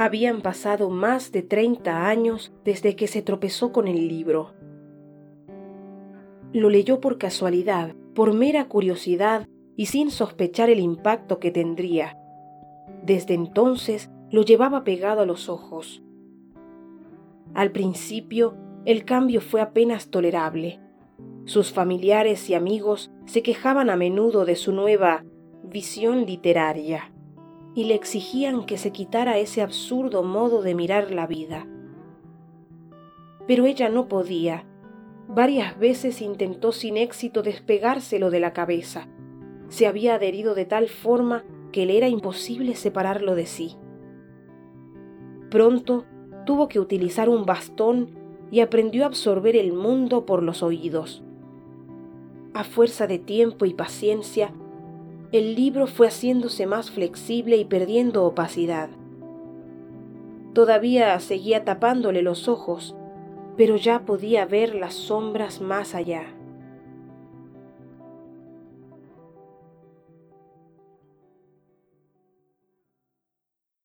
Habían pasado más de 30 años desde que se tropezó con el libro. Lo leyó por casualidad, por mera curiosidad y sin sospechar el impacto que tendría. Desde entonces lo llevaba pegado a los ojos. Al principio, el cambio fue apenas tolerable. Sus familiares y amigos se quejaban a menudo de su nueva visión literaria y le exigían que se quitara ese absurdo modo de mirar la vida. Pero ella no podía. Varias veces intentó sin éxito despegárselo de la cabeza. Se había adherido de tal forma que le era imposible separarlo de sí. Pronto tuvo que utilizar un bastón y aprendió a absorber el mundo por los oídos. A fuerza de tiempo y paciencia, el libro fue haciéndose más flexible y perdiendo opacidad. Todavía seguía tapándole los ojos, pero ya podía ver las sombras más allá.